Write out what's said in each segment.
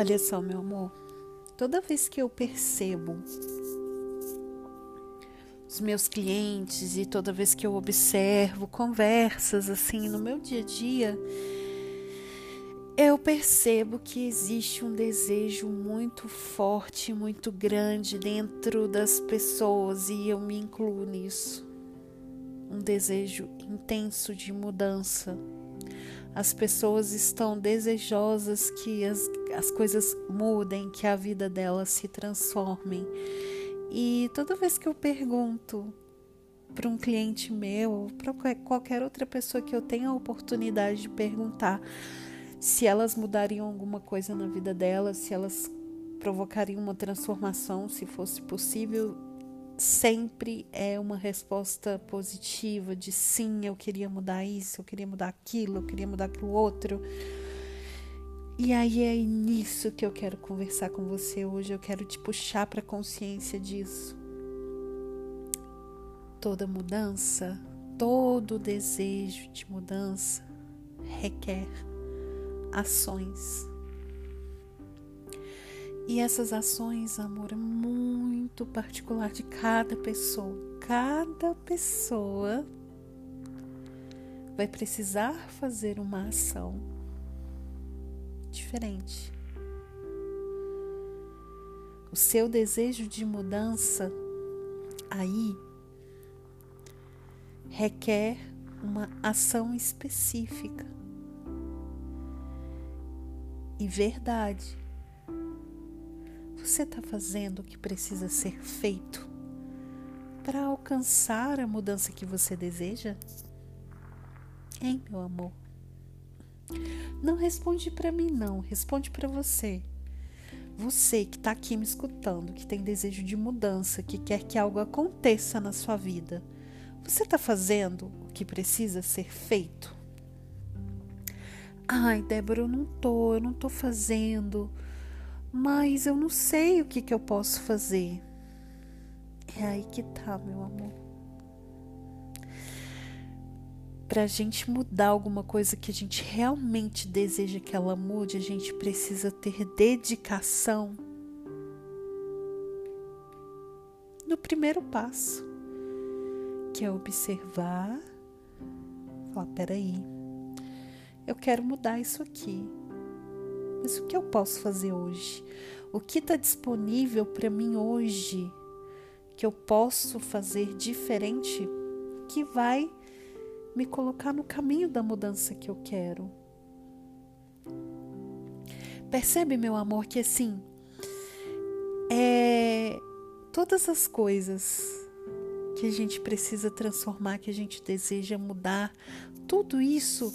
Olha só, meu amor, toda vez que eu percebo os meus clientes e toda vez que eu observo conversas assim no meu dia a dia, eu percebo que existe um desejo muito forte, muito grande dentro das pessoas e eu me incluo nisso. Um desejo intenso de mudança. As pessoas estão desejosas que as, as coisas mudem, que a vida delas se transformem. E toda vez que eu pergunto para um cliente meu, para qualquer outra pessoa que eu tenha a oportunidade de perguntar, se elas mudariam alguma coisa na vida delas, se elas provocariam uma transformação, se fosse possível, sempre é uma resposta positiva de sim, eu queria mudar isso, eu queria mudar aquilo, eu queria mudar aquilo outro. E aí é nisso que eu quero conversar com você hoje, eu quero te puxar para consciência disso. Toda mudança, todo desejo de mudança requer ações. E essas ações, amor, é muito particular de cada pessoa. Cada pessoa vai precisar fazer uma ação diferente. O seu desejo de mudança aí requer uma ação específica e verdade. Você está fazendo o que precisa ser feito para alcançar a mudança que você deseja? Hein, meu amor? Não responde para mim, não. Responde para você. Você que está aqui me escutando, que tem desejo de mudança, que quer que algo aconteça na sua vida, você está fazendo o que precisa ser feito? Ai, Débora, eu não tô, eu não tô fazendo, mas eu não sei o que, que eu posso fazer. É aí que tá, meu amor. Para a gente mudar alguma coisa que a gente realmente deseja que ela mude, a gente precisa ter dedicação no primeiro passo, que é observar, falar: peraí, eu quero mudar isso aqui. Mas o que eu posso fazer hoje? O que está disponível para mim hoje que eu posso fazer diferente que vai me colocar no caminho da mudança que eu quero? Percebe, meu amor, que assim, é, todas as coisas que a gente precisa transformar, que a gente deseja mudar, tudo isso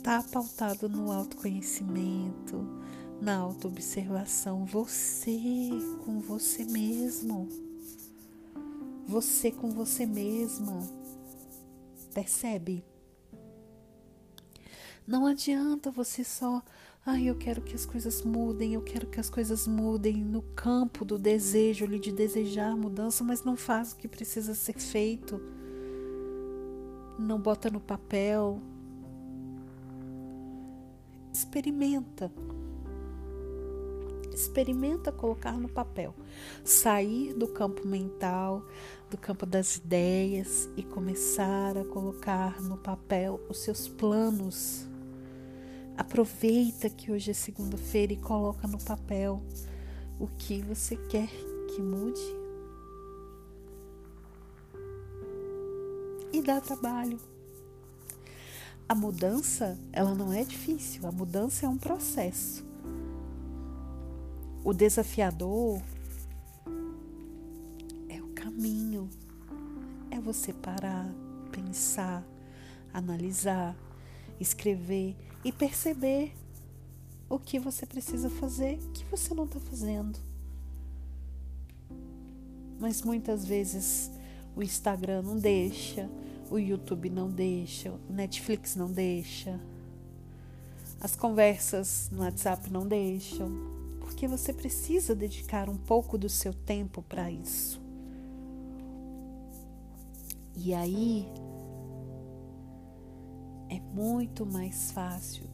está pautado no autoconhecimento, na autoobservação, você com você mesmo. Você com você mesma. Percebe? Não adianta você só, ai, eu quero que as coisas mudem, eu quero que as coisas mudem no campo do desejo ali de desejar mudança, mas não faz o que precisa ser feito. Não bota no papel, experimenta. Experimenta colocar no papel, sair do campo mental, do campo das ideias e começar a colocar no papel os seus planos. Aproveita que hoje é segunda-feira e coloca no papel o que você quer que mude. E dá trabalho. A mudança, ela não é difícil, a mudança é um processo. O desafiador é o caminho. É você parar, pensar, analisar, escrever e perceber o que você precisa fazer, que você não está fazendo. Mas muitas vezes o Instagram não deixa, o YouTube não deixa, o Netflix não deixa, as conversas no WhatsApp não deixam, porque você precisa dedicar um pouco do seu tempo para isso. E aí é muito mais fácil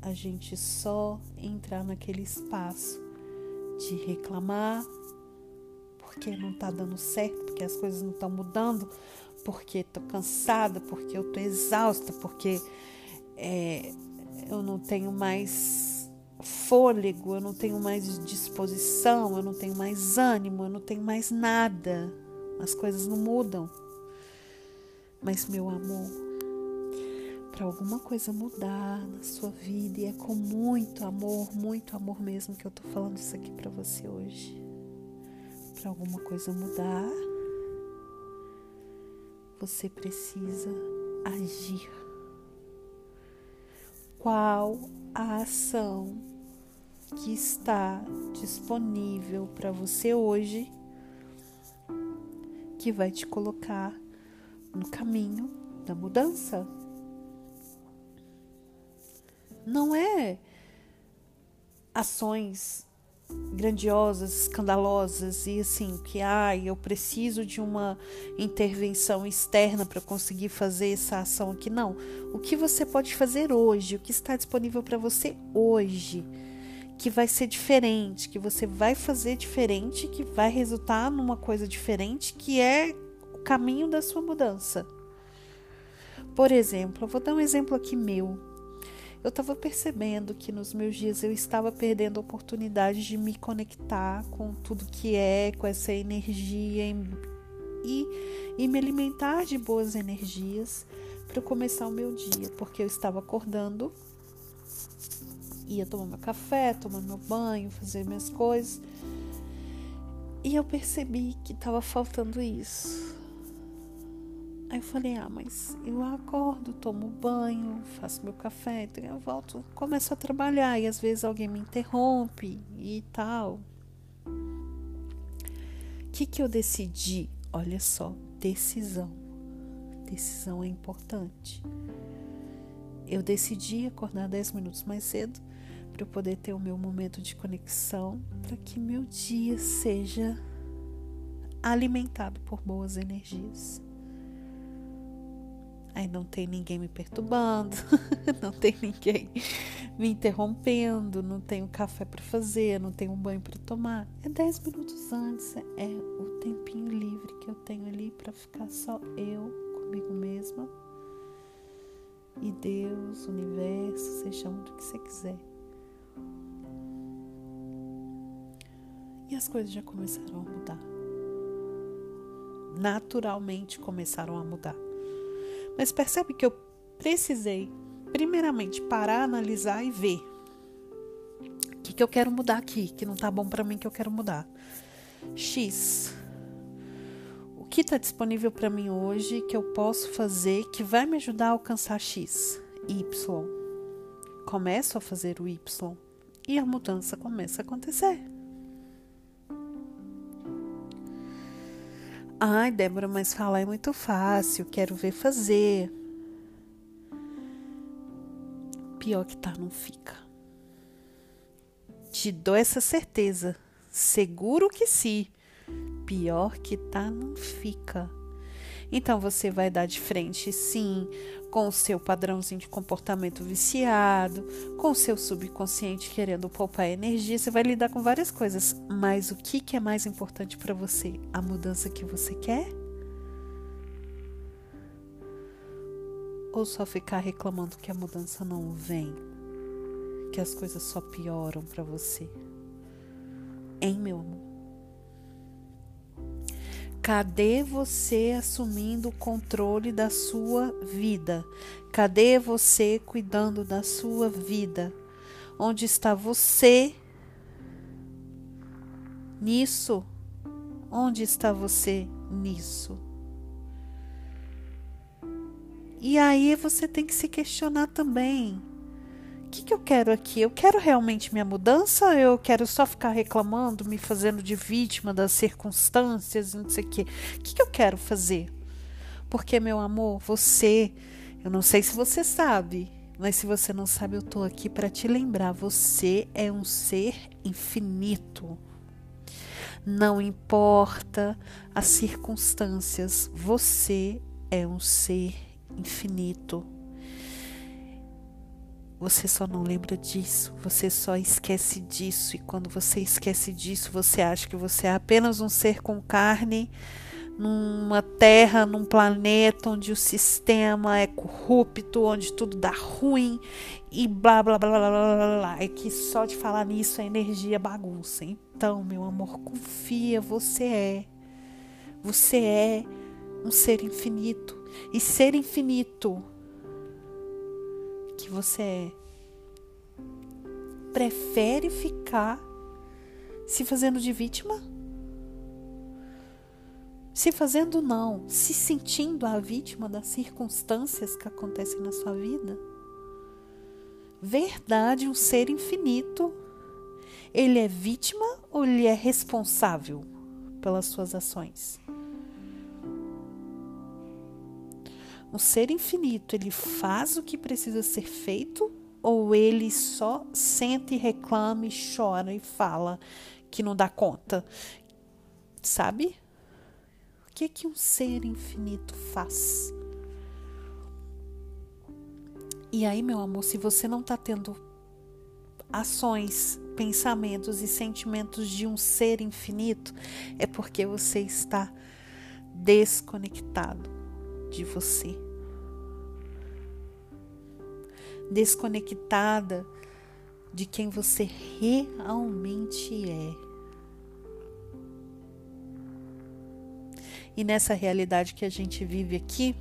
a gente só entrar naquele espaço de reclamar porque não tá dando certo, porque as coisas não estão mudando, porque tô cansada, porque eu tô exausta, porque é, eu não tenho mais fôlego, eu não tenho mais disposição, eu não tenho mais ânimo, eu não tenho mais nada. As coisas não mudam. Mas, meu amor, para alguma coisa mudar na sua vida, e é com muito amor, muito amor mesmo que eu tô falando isso aqui para você hoje. Para alguma coisa mudar, você precisa agir. Qual a ação que está disponível para você hoje que vai te colocar no caminho da mudança? Não é ações grandiosas, escandalosas e assim, que ai, eu preciso de uma intervenção externa para conseguir fazer essa ação aqui. Não. O que você pode fazer hoje, o que está disponível para você hoje, que vai ser diferente, que você vai fazer diferente, que vai resultar numa coisa diferente, que é o caminho da sua mudança. Por exemplo, eu vou dar um exemplo aqui meu eu estava percebendo que nos meus dias eu estava perdendo a oportunidade de me conectar com tudo que é, com essa energia e, e me alimentar de boas energias para começar o meu dia, porque eu estava acordando, ia tomar meu café, tomar meu banho, fazer minhas coisas. E eu percebi que estava faltando isso. Aí eu falei, ah, mas eu acordo, tomo banho, faço meu café, então eu volto, começo a trabalhar e às vezes alguém me interrompe e tal. O que, que eu decidi? Olha só, decisão. Decisão é importante. Eu decidi acordar 10 minutos mais cedo para eu poder ter o meu momento de conexão, para que meu dia seja alimentado por boas energias. Aí não tem ninguém me perturbando, não tem ninguém me interrompendo, não tenho café para fazer, não tenho um banho para tomar. É 10 minutos antes, é o tempinho livre que eu tenho ali para ficar só eu comigo mesma e Deus, universo, seja onde que você quiser. E as coisas já começaram a mudar. Naturalmente começaram a mudar. Mas percebe que eu precisei, primeiramente, parar, analisar e ver o que, que eu quero mudar aqui, que não tá bom para mim, que eu quero mudar. X. O que está disponível para mim hoje que eu posso fazer que vai me ajudar a alcançar X? Y. Começo a fazer o Y e a mudança começa a acontecer. Ai, Débora, mas falar é muito fácil, quero ver fazer. Pior que tá, não fica. Te dou essa certeza. Seguro que sim. Pior que tá, não fica. Então você vai dar de frente, sim, com o seu padrãozinho de comportamento viciado, com o seu subconsciente querendo poupar energia, você vai lidar com várias coisas. Mas o que, que é mais importante para você? A mudança que você quer? Ou só ficar reclamando que a mudança não vem? Que as coisas só pioram para você? Hein, meu amor? Cadê você assumindo o controle da sua vida? Cadê você cuidando da sua vida? Onde está você nisso? Onde está você nisso? E aí você tem que se questionar também que, que eu quero aqui? Eu quero realmente minha mudança eu quero só ficar reclamando, me fazendo de vítima das circunstâncias, não sei o quê? O que, que eu quero fazer? Porque, meu amor, você, eu não sei se você sabe, mas se você não sabe, eu tô aqui para te lembrar: você é um ser infinito. Não importa as circunstâncias, você é um ser infinito Você só não lembra disso, você só esquece disso, e quando você esquece disso, você acha que você é apenas um ser com carne numa terra, num planeta onde o sistema é corrupto, onde tudo dá ruim e blá blá blá blá blá blá. É que só de falar nisso a energia bagunça. Então, meu amor, confia, você é. Você é um ser infinito. E ser infinito que você é prefere ficar se fazendo de vítima? Se fazendo não, se sentindo a vítima das circunstâncias que acontecem na sua vida? Verdade, um ser infinito, ele é vítima ou ele é responsável pelas suas ações? Um ser infinito, ele faz o que precisa ser feito ou ele só sente, reclama, e chora e fala que não dá conta? Sabe? O que que um ser infinito faz? E aí, meu amor, se você não está tendo ações, pensamentos e sentimentos de um ser infinito, é porque você está desconectado de você. Desconectada de quem você realmente é. E nessa realidade que a gente vive aqui,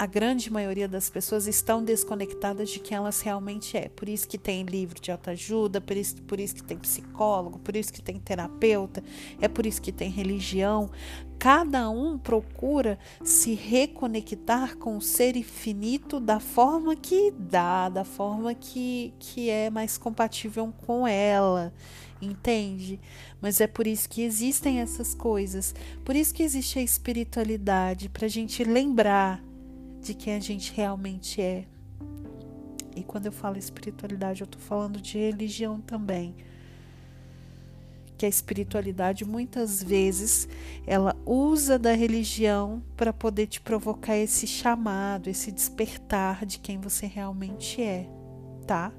a grande maioria das pessoas estão desconectadas de quem elas realmente é. Por isso que tem livro de autoajuda, por isso, por isso que tem psicólogo, por isso que tem terapeuta, é por isso que tem religião. Cada um procura se reconectar com o ser infinito da forma que dá, da forma que, que é mais compatível com ela entende? Mas é por isso que existem essas coisas, por isso que existe a espiritualidade, para a gente lembrar de quem a gente realmente é. E quando eu falo espiritualidade, eu estou falando de religião também. Que a espiritualidade muitas vezes ela usa da religião para poder te provocar esse chamado, esse despertar de quem você realmente é, tá?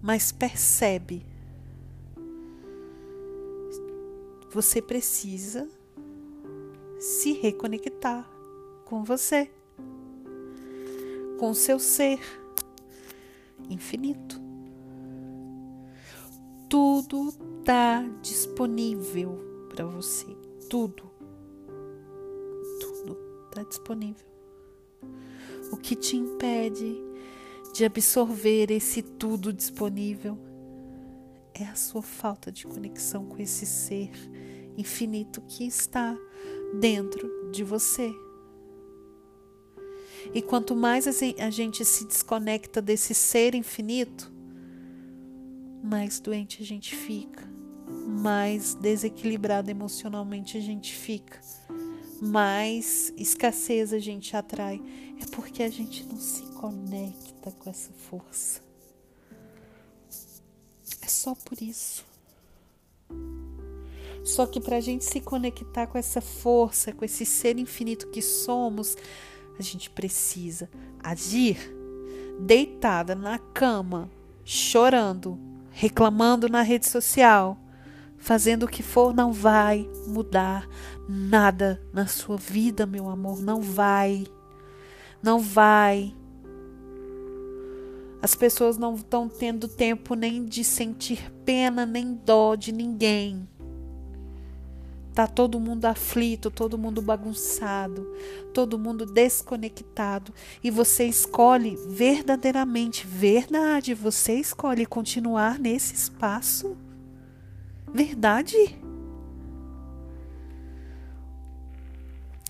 Mas percebe, você precisa se reconectar com você, com seu ser infinito. Tudo está disponível para você. Tudo. Tudo está disponível. O que te impede de absorver esse tudo disponível é a sua falta de conexão com esse ser infinito que está dentro de você. E quanto mais a gente se desconecta desse ser infinito, mais doente a gente fica, mais desequilibrado emocionalmente a gente fica, mais escassez a gente atrai. É porque a gente não se conecta com essa força. É só por isso. Só que para a gente se conectar com essa força, com esse ser infinito que somos, a gente precisa agir deitada na cama, chorando, reclamando na rede social, fazendo o que for, não vai mudar nada na sua vida, meu amor, não vai. Não vai. As pessoas não estão tendo tempo nem de sentir pena nem dó de ninguém. Tá todo mundo aflito, todo mundo bagunçado, todo mundo desconectado e você escolhe verdadeiramente, verdade, você escolhe continuar nesse espaço? Verdade?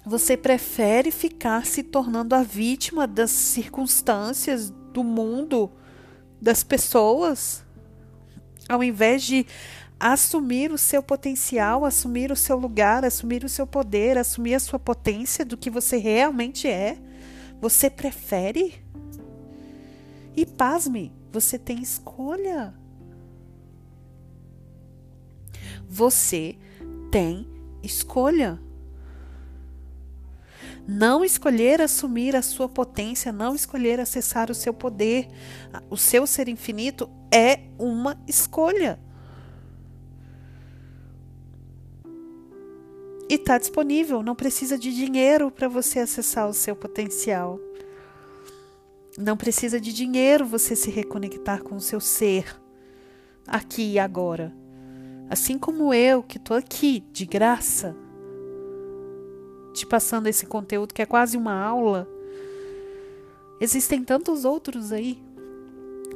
Você prefere ficar se tornando a vítima das circunstâncias, do mundo, das pessoas, ao invés de assumir o seu potencial, assumir o seu lugar, assumir o seu poder, assumir a sua potência do que você realmente é, você prefere? E pasme, você tem escolha. Você tem escolha. Não escolher assumir a sua potência, não escolher acessar o seu poder, o seu ser infinito é uma escolha. E está disponível, não precisa de dinheiro para você acessar o seu potencial. Não precisa de dinheiro você se reconectar com o seu ser, aqui e agora. Assim como eu, que estou aqui de graça, te passando esse conteúdo que é quase uma aula. Existem tantos outros aí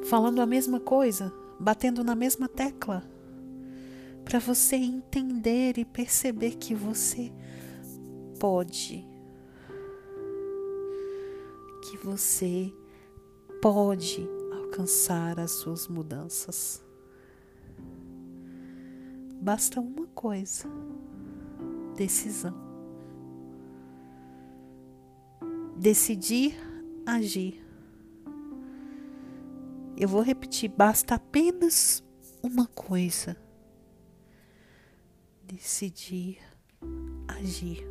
falando a mesma coisa, batendo na mesma tecla para você entender e perceber que você pode. Que você pode alcançar as suas mudanças. Basta uma coisa: decisão. Decidir agir. Eu vou repetir: basta apenas uma coisa decidir agir.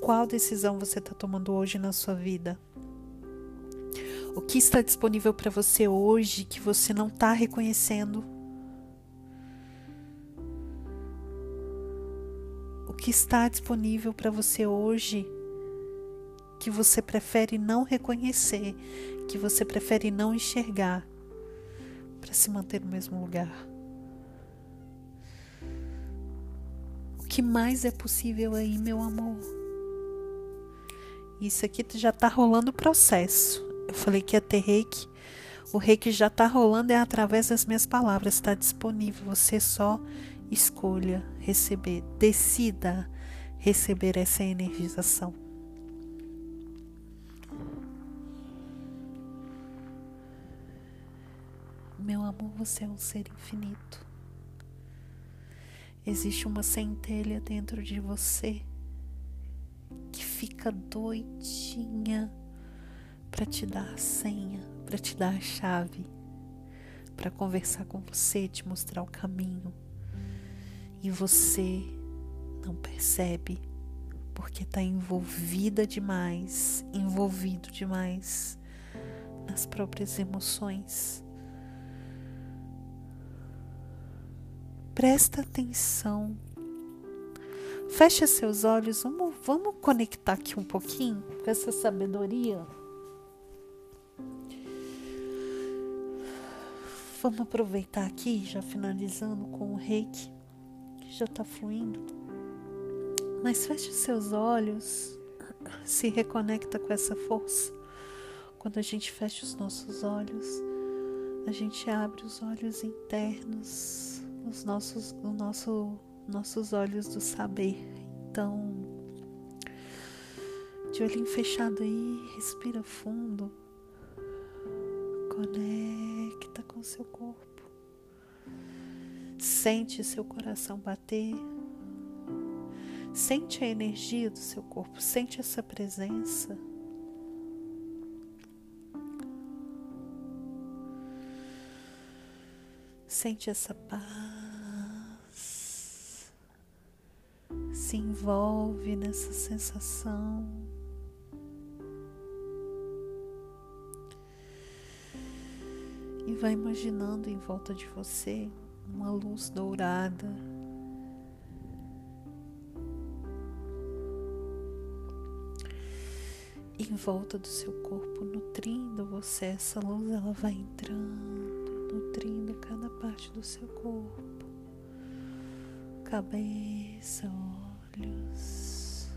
Qual decisão você está tomando hoje na sua vida? O que está disponível para você hoje que você não está reconhecendo? O que está disponível para você hoje que você prefere não reconhecer, que você prefere não enxergar para se manter no mesmo lugar? Que mais é possível aí, meu amor? Isso aqui já tá rolando o processo. Eu falei que ia ter reiki. O reiki já tá rolando é através das minhas palavras. Está disponível. Você só escolha receber. Decida receber essa energização. Meu amor, você é um ser infinito. Existe uma centelha dentro de você que fica doidinha para te dar a senha, para te dar a chave, para conversar com você, te mostrar o caminho. E você não percebe porque está envolvida demais, envolvido demais nas próprias emoções Presta atenção. Feche seus olhos. Vamos, vamos conectar aqui um pouquinho com essa sabedoria. Vamos aproveitar aqui, já finalizando com o reiki, que já está fluindo. Mas feche seus olhos, se reconecta com essa força. Quando a gente fecha os nossos olhos, a gente abre os olhos internos os nossos, o nosso, nossos olhos do saber. Então, de olhinho fechado aí, respira fundo, conecta com seu corpo, sente seu coração bater, sente a energia do seu corpo, sente essa presença. Sente essa paz. Se envolve nessa sensação. E vai imaginando em volta de você uma luz dourada. Em volta do seu corpo, nutrindo você, essa luz ela vai entrando nutrindo cada parte do seu corpo, cabeça, olhos,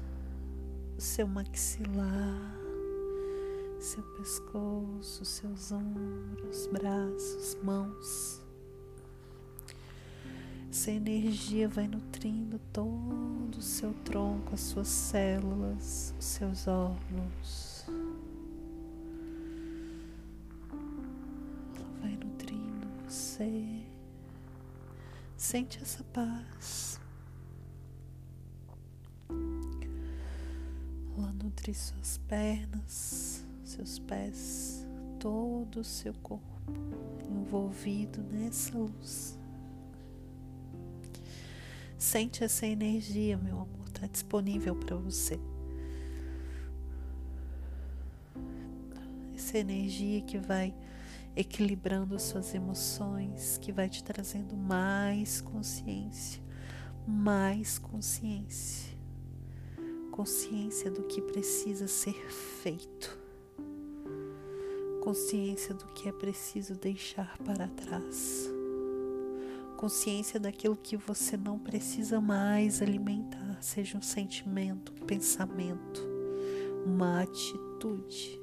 seu maxilar, seu pescoço, seus ombros, braços, mãos. Essa energia vai nutrindo todo o seu tronco, as suas células, os seus órgãos. você. Sente essa paz. Ela nutre suas pernas, seus pés, todo o seu corpo envolvido nessa luz. Sente essa energia, meu amor. está disponível para você. Essa energia que vai equilibrando suas emoções, que vai te trazendo mais consciência, mais consciência. Consciência do que precisa ser feito. Consciência do que é preciso deixar para trás. Consciência daquilo que você não precisa mais alimentar, seja um sentimento, um pensamento, uma atitude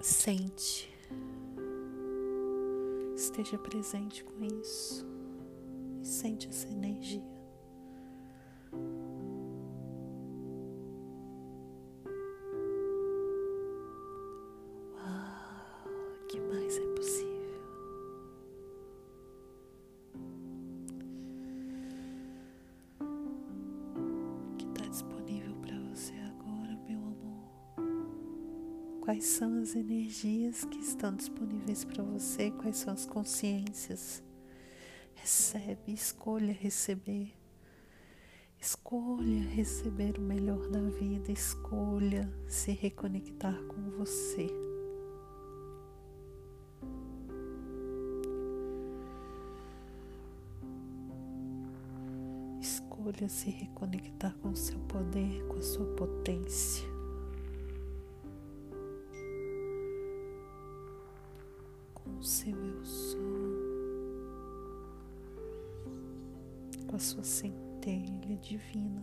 Sente. Esteja presente com isso. E sente essa energia. Uau, que mais é possível? Que está disponível para você agora, meu amor? Quais são as energias que estão disponíveis para você? Quais são as consciências? Recebe, escolha receber. Escolha receber o melhor da vida, escolha se reconectar com você. Escolha se reconectar com seu poder, com a sua potência. Divina.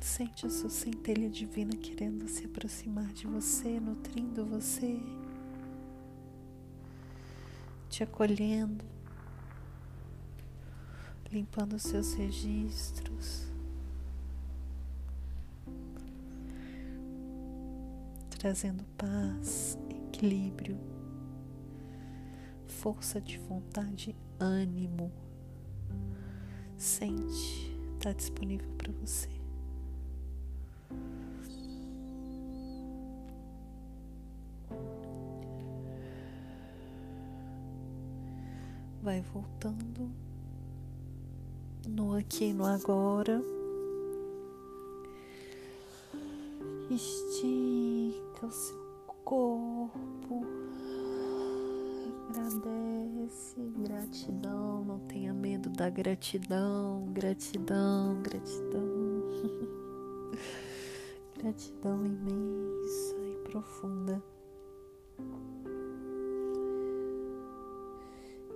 Sente a sua centelha divina querendo se aproximar de você, nutrindo você, te acolhendo, limpando seus registros, trazendo paz, equilíbrio, força de vontade, ânimo. Sente, está disponível para você. vai voltando no aqui e no agora. Estica o seu corpo. Agradece, gratidão. Não tenha medo da gratidão, gratidão, gratidão. gratidão imensa e profunda.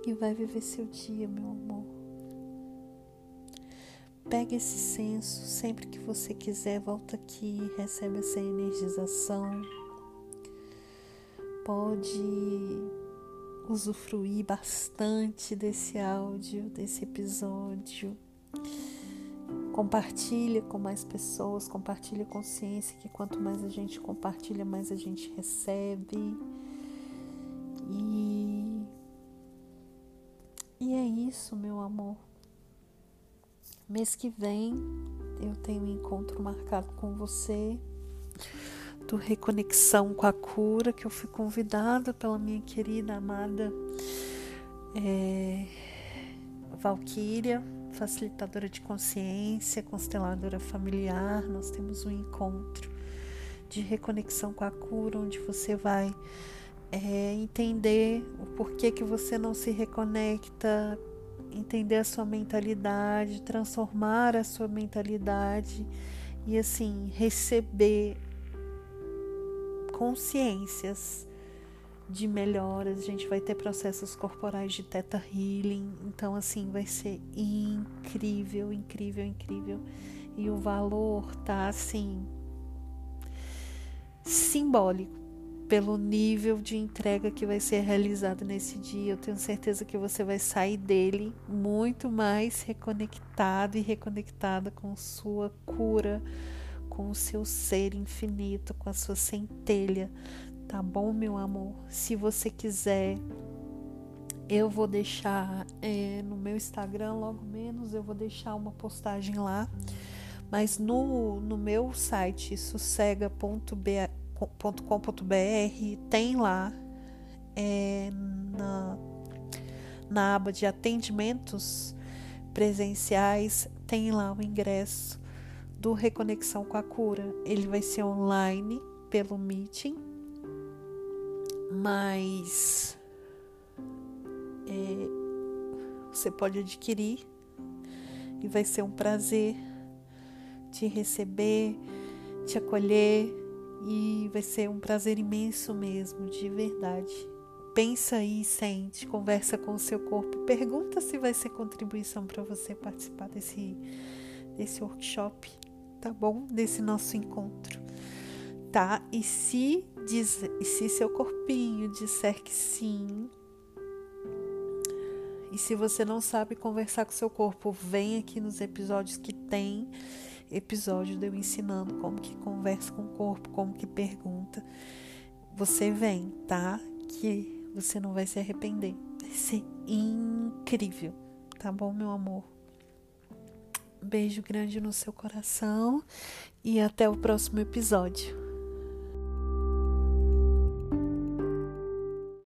e vai viver seu dia, meu amor. Pega esse senso sempre que você quiser, volta aqui, recebe essa energização. Pode usufruir bastante desse áudio, desse episódio. Compartilha com mais pessoas, compartilha consciência que quanto mais a gente compartilha, mais a gente recebe. E e é isso, meu amor. Mês que vem eu tenho um encontro marcado com você do Reconexão com a Cura, que eu fui convidada pela minha querida amada é, Valquíria, facilitadora de consciência, consteladora familiar. Nós temos um encontro de reconexão com a cura, onde você vai é, entender o porquê que você não se reconecta, entender a sua mentalidade, transformar a sua mentalidade e assim receber consciências de melhoras. A gente vai ter processos corporais de teta healing, então assim vai ser incrível, incrível, incrível. E o valor tá assim simbólico pelo nível de entrega que vai ser realizado nesse dia. Eu tenho certeza que você vai sair dele muito mais reconectado e reconectada com sua cura, com o seu ser infinito, com a sua centelha. Tá bom, meu amor? Se você quiser Eu vou deixar é, no meu Instagram, logo menos, eu vou deixar uma postagem lá. Mas no, no meu site, sossega.com.br, tem lá é, na, na aba de atendimentos presenciais, tem lá o ingresso do Reconexão com a Cura. Ele vai ser online pelo Meeting, mas é, você pode adquirir e vai ser um prazer te receber, te acolher e vai ser um prazer imenso mesmo, de verdade. Pensa aí, sente, conversa com o seu corpo, pergunta se vai ser contribuição para você participar desse, desse workshop, tá bom? Desse nosso encontro, tá? E se, diz, e se seu corpinho disser que sim, e se você não sabe conversar com seu corpo, vem aqui nos episódios que tem episódio de eu ensinando como que conversa com o corpo, como que pergunta. Você vem, tá? Que você não vai se arrepender. Vai ser incrível, tá bom, meu amor? Beijo grande no seu coração e até o próximo episódio.